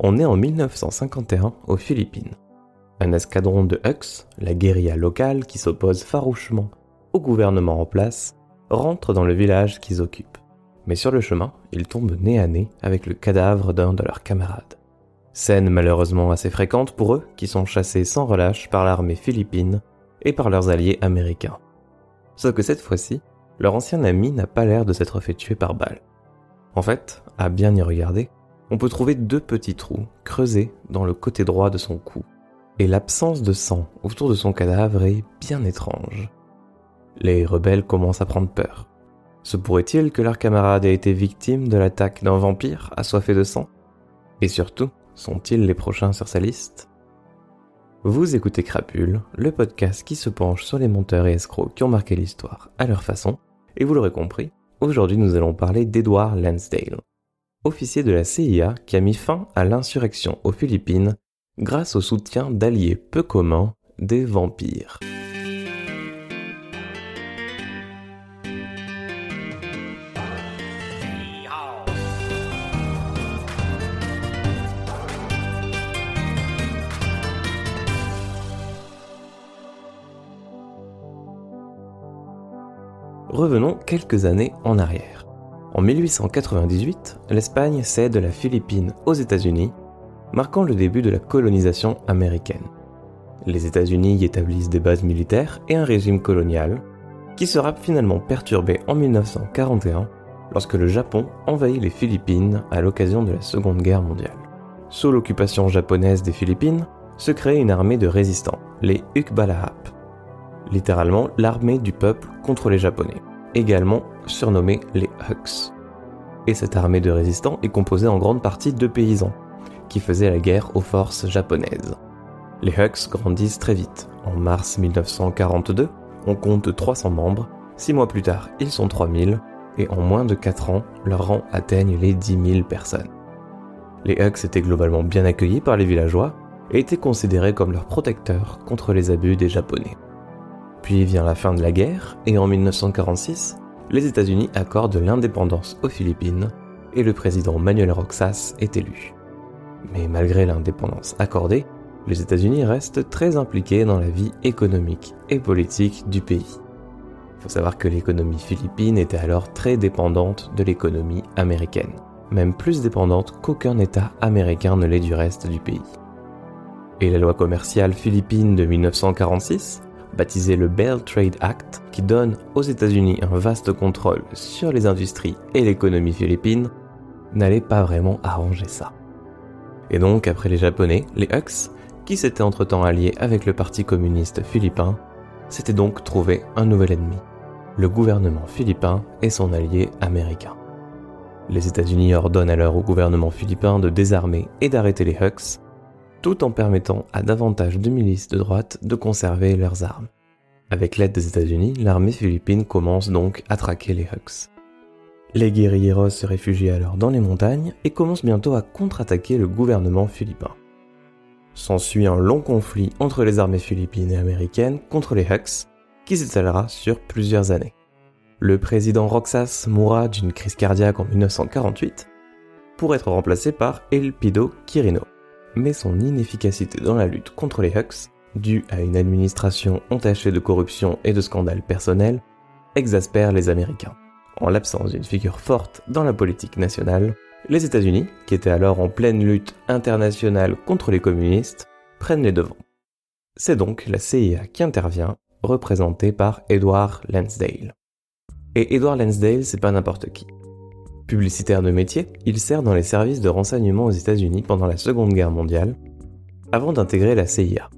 On est en 1951 aux Philippines. Un escadron de Hux, la guérilla locale qui s'oppose farouchement au gouvernement en place, rentre dans le village qu'ils occupent. Mais sur le chemin, ils tombent nez à nez avec le cadavre d'un de leurs camarades. Scène malheureusement assez fréquente pour eux qui sont chassés sans relâche par l'armée philippine et par leurs alliés américains. Sauf que cette fois-ci, leur ancien ami n'a pas l'air de s'être fait tuer par balle. En fait, à bien y regarder, on peut trouver deux petits trous creusés dans le côté droit de son cou, et l'absence de sang autour de son cadavre est bien étrange. Les rebelles commencent à prendre peur. Se pourrait-il que leur camarade ait été victime de l'attaque d'un vampire assoiffé de sang? Et surtout, sont-ils les prochains sur sa liste? Vous écoutez Crapule, le podcast qui se penche sur les monteurs et escrocs qui ont marqué l'histoire à leur façon, et vous l'aurez compris, aujourd'hui nous allons parler d'Edward Lansdale, officier de la CIA qui a mis fin à l'insurrection aux Philippines grâce au soutien d'alliés peu communs des vampires. Revenons quelques années en arrière. En 1898, l'Espagne cède la Philippine aux États-Unis, marquant le début de la colonisation américaine. Les États-Unis y établissent des bases militaires et un régime colonial, qui sera finalement perturbé en 1941 lorsque le Japon envahit les Philippines à l'occasion de la Seconde Guerre mondiale. Sous l'occupation japonaise des Philippines, se crée une armée de résistants, les Ukbalahap, littéralement l'armée du peuple contre les Japonais, également surnommée les Huks. Et cette armée de résistants est composée en grande partie de paysans, qui faisaient la guerre aux forces japonaises. Les Huks grandissent très vite. En mars 1942, on compte 300 membres, six mois plus tard, ils sont 3000, et en moins de 4 ans, leurs rangs atteignent les 10 000 personnes. Les Huks étaient globalement bien accueillis par les villageois et étaient considérés comme leurs protecteurs contre les abus des Japonais. Puis vient la fin de la guerre, et en 1946, les États-Unis accordent l'indépendance aux Philippines, et le président Manuel Roxas est élu. Mais malgré l'indépendance accordée, les États-Unis restent très impliqués dans la vie économique et politique du pays. Il faut savoir que l'économie philippine était alors très dépendante de l'économie américaine, même plus dépendante qu'aucun État américain ne l'est du reste du pays. Et la loi commerciale philippine de 1946 baptisé le Bell Trade Act, qui donne aux États-Unis un vaste contrôle sur les industries et l'économie philippine, n'allait pas vraiment arranger ça. Et donc, après les Japonais, les Hux, qui s'étaient entre-temps alliés avec le Parti communiste philippin, s'étaient donc trouvé un nouvel ennemi, le gouvernement philippin et son allié américain. Les États-Unis ordonnent alors au gouvernement philippin de désarmer et d'arrêter les Hux, tout en permettant à davantage de milices de droite de conserver leurs armes. Avec l'aide des États-Unis, l'armée philippine commence donc à traquer les Hux. Les guérilleros se réfugient alors dans les montagnes et commencent bientôt à contre-attaquer le gouvernement philippin. S'ensuit un long conflit entre les armées philippines et américaines contre les Hux, qui s'étalera sur plusieurs années. Le président Roxas mourra d'une crise cardiaque en 1948 pour être remplacé par Elpido Quirino mais son inefficacité dans la lutte contre les Hux, due à une administration entachée de corruption et de scandales personnels, exaspère les Américains. En l'absence d'une figure forte dans la politique nationale, les États-Unis, qui étaient alors en pleine lutte internationale contre les communistes, prennent les devants. C'est donc la CIA qui intervient, représentée par Edward Lansdale. Et Edward Lansdale, c'est pas n'importe qui. Publicitaire de métier, il sert dans les services de renseignement aux États-Unis pendant la Seconde Guerre mondiale, avant d'intégrer la CIA.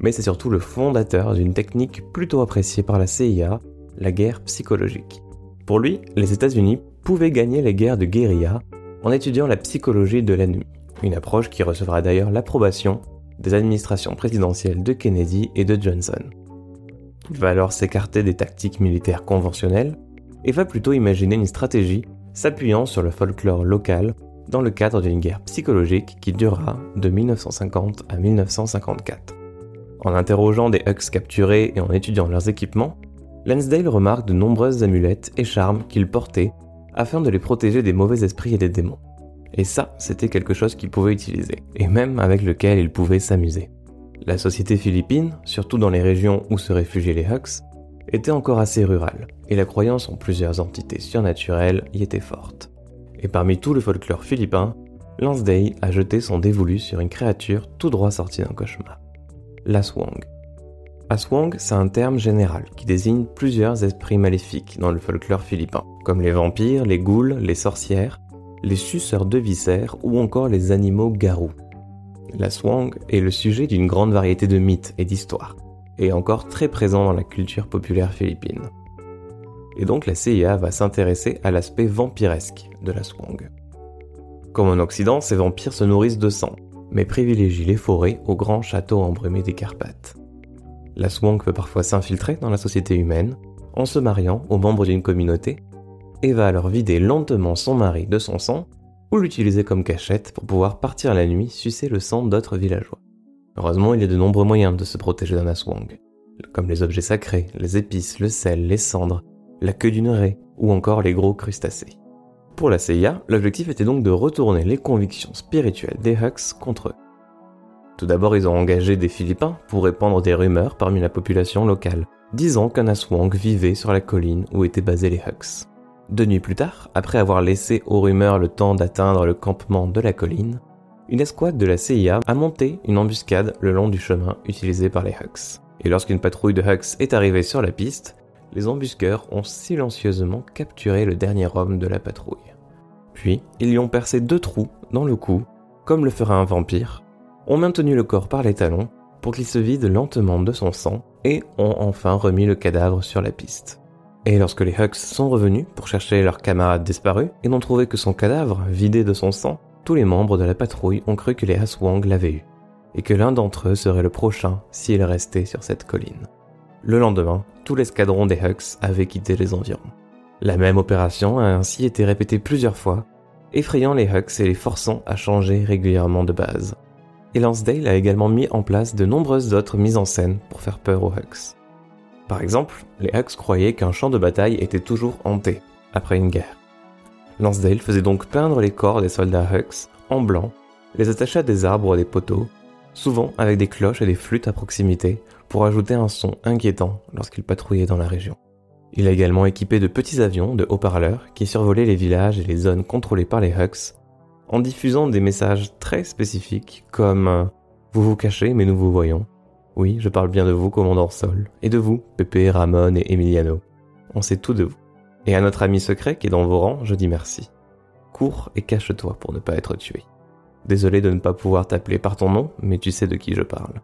Mais c'est surtout le fondateur d'une technique plutôt appréciée par la CIA, la guerre psychologique. Pour lui, les États-Unis pouvaient gagner les guerres de guérilla en étudiant la psychologie de l'ennemi, une approche qui recevra d'ailleurs l'approbation des administrations présidentielles de Kennedy et de Johnson. Il va alors s'écarter des tactiques militaires conventionnelles et va plutôt imaginer une stratégie s'appuyant sur le folklore local dans le cadre d'une guerre psychologique qui durera de 1950 à 1954. En interrogeant des Hux capturés et en étudiant leurs équipements, Lansdale remarque de nombreuses amulettes et charmes qu'ils portaient afin de les protéger des mauvais esprits et des démons. Et ça, c'était quelque chose qu'ils pouvaient utiliser, et même avec lequel ils pouvaient s'amuser. La société philippine, surtout dans les régions où se réfugiaient les Hux, était encore assez rurale, et la croyance en plusieurs entités surnaturelles y était forte. Et parmi tout le folklore philippin, Lansdale a jeté son dévolu sur une créature tout droit sortie d'un cauchemar. L'Aswang. Aswang, c'est un terme général qui désigne plusieurs esprits maléfiques dans le folklore philippin, comme les vampires, les ghouls, les sorcières, les suceurs de viscères ou encore les animaux garous. L'Aswang est le sujet d'une grande variété de mythes et d'histoires, et encore très présent dans la culture populaire philippine. Et donc la CIA va s'intéresser à l'aspect vampiresque de l'Aswang. Comme en Occident, ces vampires se nourrissent de sang, mais privilégient les forêts aux grands châteaux embrumés des Carpates la Swank peut parfois s'infiltrer dans la société humaine en se mariant aux membres d'une communauté et va alors vider lentement son mari de son sang ou l'utiliser comme cachette pour pouvoir partir la nuit sucer le sang d'autres villageois. Heureusement, il y a de nombreux moyens de se protéger d'un Aswang, comme les objets sacrés, les épices, le sel, les cendres, la queue d'une raie ou encore les gros crustacés. Pour la CIA, l'objectif était donc de retourner les convictions spirituelles des Hux contre eux. Tout d'abord, ils ont engagé des Philippins pour répandre des rumeurs parmi la population locale, disant qu'un Aswang vivait sur la colline où étaient basés les Hux. Deux nuits plus tard, après avoir laissé aux rumeurs le temps d'atteindre le campement de la colline, une escouade de la CIA a monté une embuscade le long du chemin utilisé par les Hux. Et lorsqu'une patrouille de Hux est arrivée sur la piste, les embusqueurs ont silencieusement capturé le dernier homme de la patrouille. Puis, ils lui ont percé deux trous dans le cou, comme le ferait un vampire, ont maintenu le corps par les talons pour qu'il se vide lentement de son sang et ont enfin remis le cadavre sur la piste. Et lorsque les Hux sont revenus pour chercher leur camarade disparu et n'ont trouvé que son cadavre vidé de son sang, tous les membres de la patrouille ont cru que les Aswang l'avaient eu, et que l'un d'entre eux serait le prochain s'il restait sur cette colline. Le lendemain, tout l'escadron des Hux avait quitté les environs. La même opération a ainsi été répétée plusieurs fois, effrayant les Hux et les forçant à changer régulièrement de base et Lansdale a également mis en place de nombreuses autres mises en scène pour faire peur aux Hux. Par exemple, les Hux croyaient qu'un champ de bataille était toujours hanté après une guerre. Lansdale faisait donc peindre les corps des soldats Hux en blanc, les attachait à des arbres ou à des poteaux, souvent avec des cloches et des flûtes à proximité pour ajouter un son inquiétant lorsqu'ils patrouillaient dans la région. Il a également équipé de petits avions de haut-parleurs qui survolaient les villages et les zones contrôlées par les Hux en diffusant des messages très spécifiques comme euh, Vous vous cachez mais nous vous voyons. Oui, je parle bien de vous, commandant Sol, et de vous, Pepe, Ramon et Emiliano. On sait tout de vous. Et à notre ami secret qui est dans vos rangs, je dis merci. Cours et cache-toi pour ne pas être tué. Désolé de ne pas pouvoir t'appeler par ton nom, mais tu sais de qui je parle.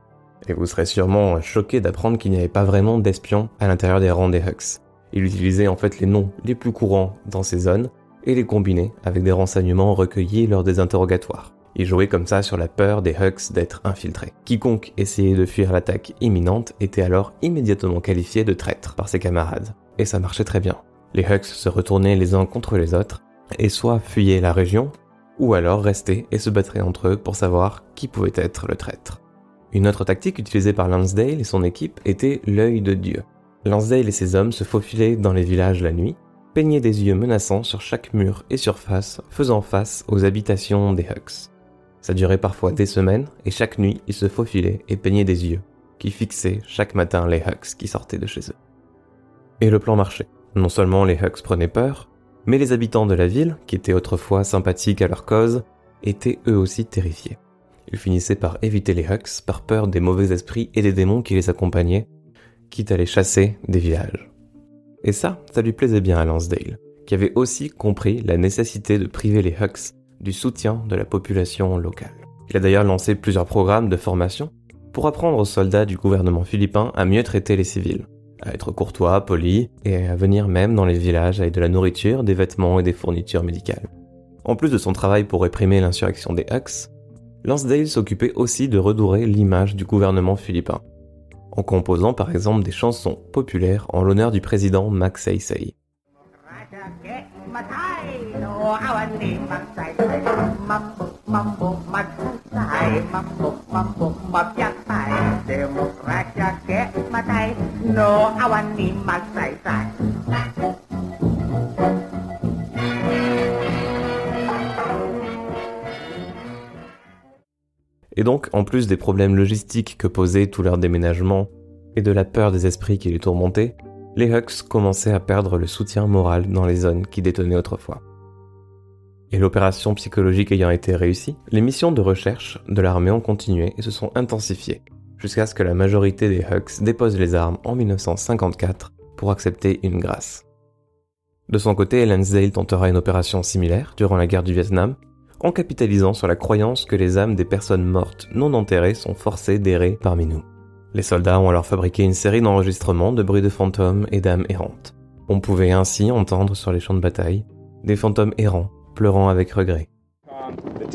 Et vous serez sûrement choqué d'apprendre qu'il n'y avait pas vraiment d'espions à l'intérieur des rangs des Hux. Il utilisait en fait les noms les plus courants dans ces zones, et les combiner avec des renseignements recueillis lors des interrogatoires. Il jouait comme ça sur la peur des Hux d'être infiltrés. Quiconque essayait de fuir l'attaque imminente était alors immédiatement qualifié de traître par ses camarades. Et ça marchait très bien. Les Hux se retournaient les uns contre les autres, et soit fuyaient la région, ou alors restaient et se battraient entre eux pour savoir qui pouvait être le traître. Une autre tactique utilisée par Lansdale et son équipe était l'œil de Dieu. Lansdale et ses hommes se faufilaient dans les villages la nuit, peignaient des yeux menaçants sur chaque mur et surface, faisant face aux habitations des Hux. Ça durait parfois des semaines, et chaque nuit, ils se faufilaient et peignaient des yeux, qui fixaient chaque matin les Hux qui sortaient de chez eux. Et le plan marchait. Non seulement les Hux prenaient peur, mais les habitants de la ville, qui étaient autrefois sympathiques à leur cause, étaient eux aussi terrifiés. Ils finissaient par éviter les Hux par peur des mauvais esprits et des démons qui les accompagnaient, quitte à les chasser des villages. Et ça, ça lui plaisait bien à Lansdale, qui avait aussi compris la nécessité de priver les Hux du soutien de la population locale. Il a d'ailleurs lancé plusieurs programmes de formation pour apprendre aux soldats du gouvernement philippin à mieux traiter les civils, à être courtois, polis, et à venir même dans les villages avec de la nourriture, des vêtements et des fournitures médicales. En plus de son travail pour réprimer l'insurrection des Hux, Lansdale s'occupait aussi de redorer l'image du gouvernement philippin, en composant par exemple des chansons populaires en l'honneur du président Max Et donc, en plus des problèmes logistiques que posait tout leur déménagement et de la peur des esprits qui les tourmentaient, les Hux commençaient à perdre le soutien moral dans les zones qui détenaient autrefois. Et l'opération psychologique ayant été réussie, les missions de recherche de l'armée ont continué et se sont intensifiées, jusqu'à ce que la majorité des Hux déposent les armes en 1954 pour accepter une grâce. De son côté, Lansdale tentera une opération similaire durant la guerre du Vietnam, en capitalisant sur la croyance que les âmes des personnes mortes non enterrées sont forcées d'errer parmi nous. Les soldats ont alors fabriqué une série d'enregistrements de bruits de fantômes et d'âmes errantes. On pouvait ainsi entendre sur les champs de bataille des fantômes errants pleurant avec regret.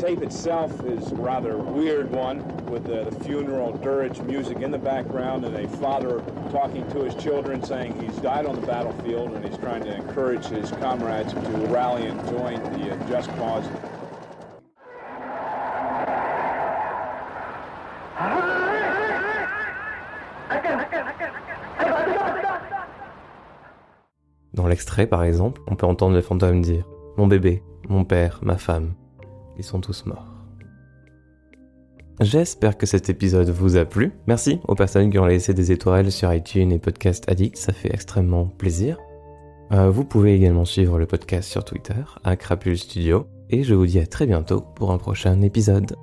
Tape itself is a rather weird one with the, the funeral dirge music in the background and a father talking to his children saying he's died on the battlefield and he's trying to encourage his comrades to rally and join the uh, just cause. Dans l'extrait, par exemple, on peut entendre le fantôme dire ⁇ Mon bébé, mon père, ma femme, sont tous morts. J'espère que cet épisode vous a plu. Merci aux personnes qui ont laissé des étoiles sur iTunes et Podcast Addict, ça fait extrêmement plaisir. Euh, vous pouvez également suivre le podcast sur Twitter, à Crapule Studio, et je vous dis à très bientôt pour un prochain épisode.